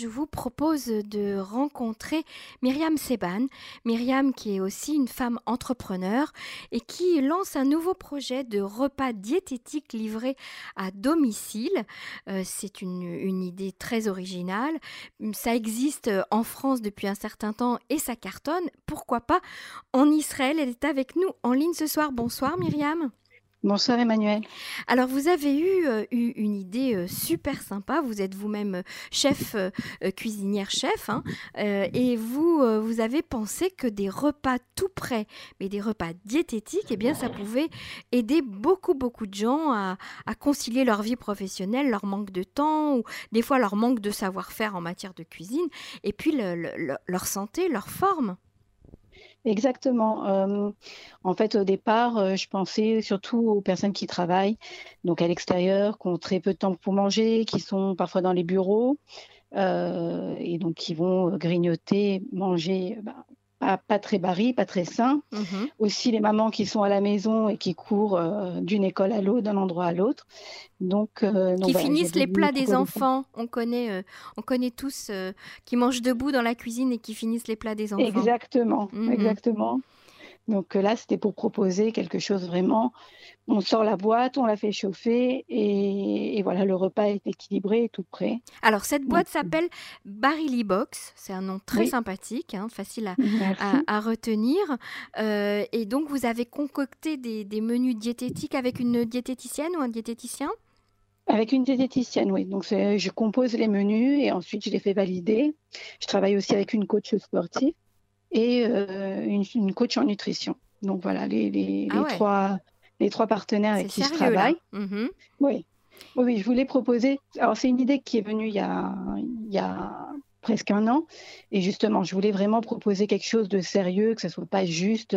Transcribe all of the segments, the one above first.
je vous propose de rencontrer Myriam Seban. Myriam qui est aussi une femme entrepreneur et qui lance un nouveau projet de repas diététique livré à domicile. Euh, c'est une, une, idée très originale. Ça existe en France depuis un certain temps et ça cartonne. Pourquoi pas en Israël? Elle est avec nous en ligne ce soir. Bonsoir Myriam. Bonsoir Emmanuel. Alors vous avez eu, euh, une idée euh, super sympa. Vous êtes vous-même euh, chef cuisinière chef hein, et vous vous avez pensé que des repas tout prêts, mais des repas diététiques, eh bien ça pouvait aider beaucoup beaucoup de gens à, concilier leur vie professionnelle, leur manque de temps ou des fois leur manque de savoir-faire en matière de cuisine et puis leur santé, leur forme. Exactement. Euh, en fait, au départ, euh, je pensais surtout aux personnes qui travaillent, donc à l'extérieur, qui ont très peu de temps pour manger, qui sont parfois dans les bureaux, euh, et donc qui vont grignoter, manger bah, pas, très baril, pas très sain. Mhm. Aussi les mamans qui sont à la maison et qui courent euh, d'une école à l'autre, d'un endroit à l'autre. Donc, euh, qui finissent les plats des enfants. On connaît, euh, on connaît tous qui mangent debout dans la cuisine et qui finissent les plats des enfants. Exactement, mhm. exactement. Donc là, c'était pour proposer quelque chose vraiment. On sort la boîte, on la fait chauffer et, voilà, le repas est équilibré et tout prêt. Alors cette boîte s'appelle Barili Box, c'est un nom très sympathique, hein, facile à, retenir. Euh, et donc vous avez concocté des, menus diététiques avec une diététicienne ou un diététicien? Avec une diététicienne, oui. Donc, je compose les menus et ensuite je les fais valider. Je travaille aussi avec une coach sportive et euh, une, coach en nutrition. Donc voilà, les, les, ah trois, les trois partenaires avec qui je travaille. Mhm. Oui. oui, je voulais proposer. Alors c'est une idée qui est venue il y a, il y a presque un an. Et justement, je voulais vraiment proposer quelque chose de sérieux, que ce ne soit pas juste,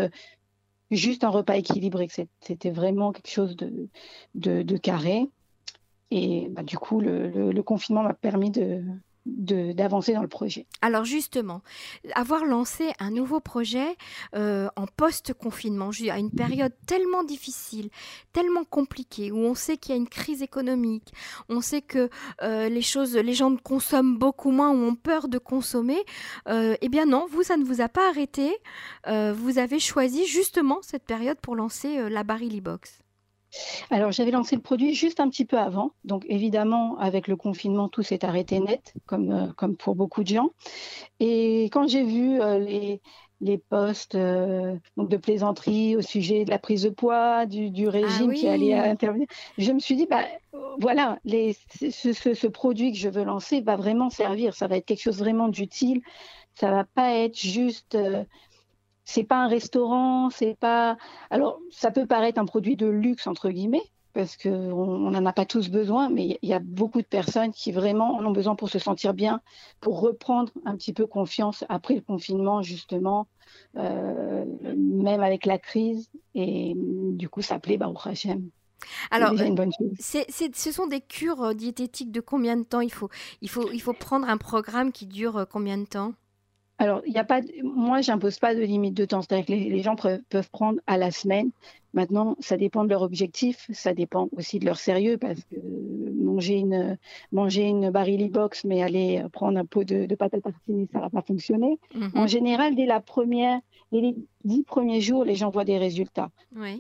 juste un repas équilibré, que c'était vraiment quelque chose de, de, de carré. Et bah, du coup, le, le confinement m'a permis de, d'avancer dans le projet. Alors justement, avoir lancé un nouveau projet euh, en post-confinement, à une période tellement difficile, tellement compliquée, où on sait qu'il y a une crise économique, on sait que euh, les choses, les gens consomment beaucoup moins ou ont peur de consommer, euh, eh bien non, vous, ça ne vous a pas arrêté. vous avez choisi justement cette période pour lancer la Barili Box. Alors, j'avais lancé le produit juste un petit peu avant. Donc, évidemment, avec le confinement, tout s'est arrêté net, comme, euh, comme pour beaucoup de gens. Et quand j'ai vu euh, les, les posts euh, donc de plaisanterie au sujet de la prise de poids, du, du ah régime qui allait intervenir, je me suis dit, bah, voilà, les, ce, ce, produit que je veux lancer va vraiment servir. Ça va être quelque chose vraiment d'utile. Ça va pas être juste c'est pas un restaurant, c'est pas. Alors, ça peut paraître un produit de luxe entre guillemets, parce qu'on n'en a pas tous besoin, mais il y a beaucoup de personnes qui vraiment en ont besoin pour se sentir bien, pour reprendre un petit peu confiance après le confinement, justement, euh, même avec la crise. Et du coup, ça plaît au Hachem. Alors, ce sont des cures euh, diététiques de combien de temps? Il faut, il, faut, il faut prendre un programme qui dure euh, combien de temps? Alors, il a pas, moi, j'impose pas de limite de temps. C'est-à-dire que les, gens peuvent prendre à la semaine. Maintenant, ça dépend de leur objectif, ça dépend aussi de leur sérieux, parce que manger une, manger une barili box, mais aller prendre un pot de, de pâte à tartiner, ça va pas fonctionner. Mhm. En général, dès la première, les dix premiers jours, les gens voient des résultats.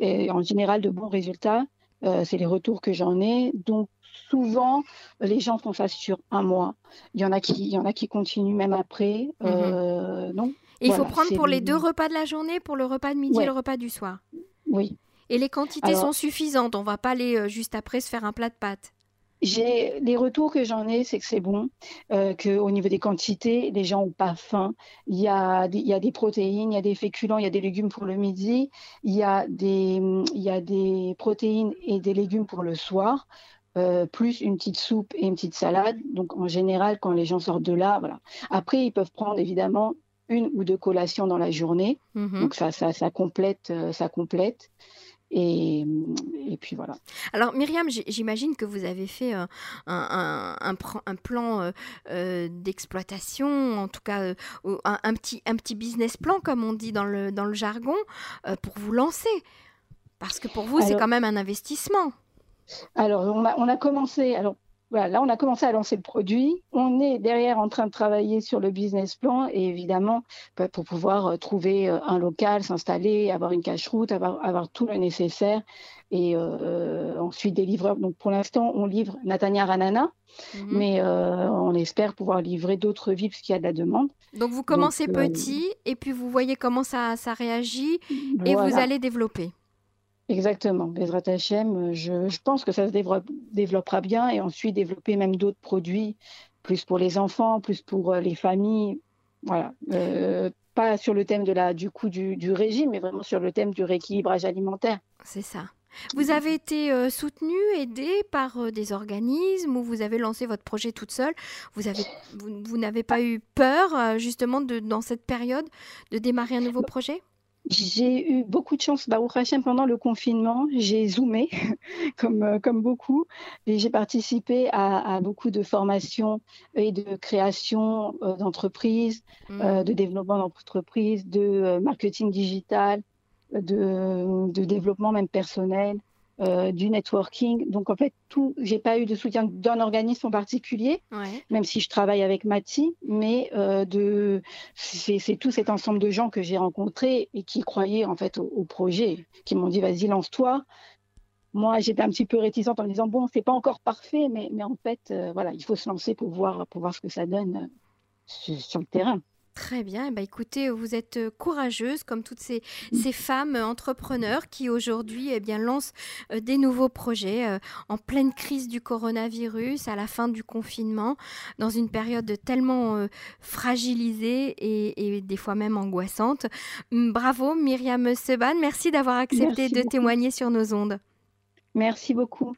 Et en général, de bons résultats. Euh, c'est les retours que j'en ai. Donc, souvent, les gens font ça sur un mois. Il y en a qui, il y en a qui continuent même après. Mhm. Euh, non. il faut prendre pour les deux repas de la journée, pour le repas de midi et le repas du soir? Oui. Et les quantités sont suffisantes. On va pas aller euh, juste après se faire un plat de pâtes. J'ai les retours que j'en ai, c'est que c'est bon, euh, qu'au niveau des quantités, les gens n'ont pas faim. Il y, a des, il y a des protéines, il y a des féculents, il y a des légumes pour le midi, il y a des, il y a des protéines et des légumes pour le soir. Euh, plus une petite soupe et une petite salade. Donc en général, quand les gens sortent de là, voilà. Après, ils peuvent prendre évidemment une ou deux collations dans la journée. Mhm. Donc ça, ça, ça complète, euh, ça complète. Et, et, puis voilà. Alors Myriam, j'imagine que vous avez fait un, un, un, un plan euh, d'exploitation, en tout cas un, petit, un petit business plan, comme on dit dans le, dans le jargon, pour vous lancer. Parce que pour vous, c'est quand même un investissement. Alors, on a, commencé. Alors, voilà, là, on a commencé à lancer le produit. On est derrière en train de travailler sur le business plan et évidemment, bah, pour pouvoir euh, trouver euh, un local, s'installer, avoir une cache-route, avoir, avoir, tout le nécessaire et euh, ensuite des livreurs. Donc pour l'instant, on livre Natania Ranana, mhm. mais on espère pouvoir livrer d'autres villes parce qu'il y a de la demande. Donc vous commencez petit et puis vous voyez comment ça, ça réagit et vous allez développer. Exactement. Bezrat Hachem, je, je, pense que ça se développera bien et ensuite développer même d'autres produits, plus pour les enfants, plus pour euh, les familles. Voilà. Euh, pas sur le thème de la, du coût du, régime, mais vraiment sur le thème du rééquilibrage alimentaire. C'est ça. Vous avez été euh, soutenu, aidé par des organismes ou vous avez lancé votre projet toute seule? Vous avez, vous, n'avez pas eu peur justement de, dans cette période de démarrer un nouveau projet? J'ai eu beaucoup de chance, Baruch Hashem, pendant le confinement. J'ai zoomé, comme, euh, comme beaucoup, et j'ai participé à, beaucoup de formations et de création euh, d'entreprises, mmh. euh, de développement d'entreprises, de marketing digital, de, de, développement même personnel. Euh, du networking. Donc en fait, tout, j'ai pas eu de soutien d'un organisme en particulier, même si je travaille avec Mati, mais euh, de, c'est, tout cet ensemble de gens que j'ai rencontrés et qui croyaient en fait au, projet, qui m'ont dit vas-y lance-toi. Moi, j'étais un petit peu réticente en me disant bon, c'est pas encore parfait, mais, mais en fait, euh, voilà, il faut se lancer pour voir, pour voir ce que ça donne sur le terrain. Très bien. Bah, écoutez, vous êtes euh, courageuse comme toutes ces, ces femmes entrepreneurs qui aujourd'hui eh bien, lancent euh, des nouveaux projets euh, en pleine crise du coronavirus, à la fin du confinement, dans une période tellement fragilisée et, des fois même angoissante. Bravo Myriam Seban, merci d'avoir accepté de témoigner sur nos ondes. Merci beaucoup.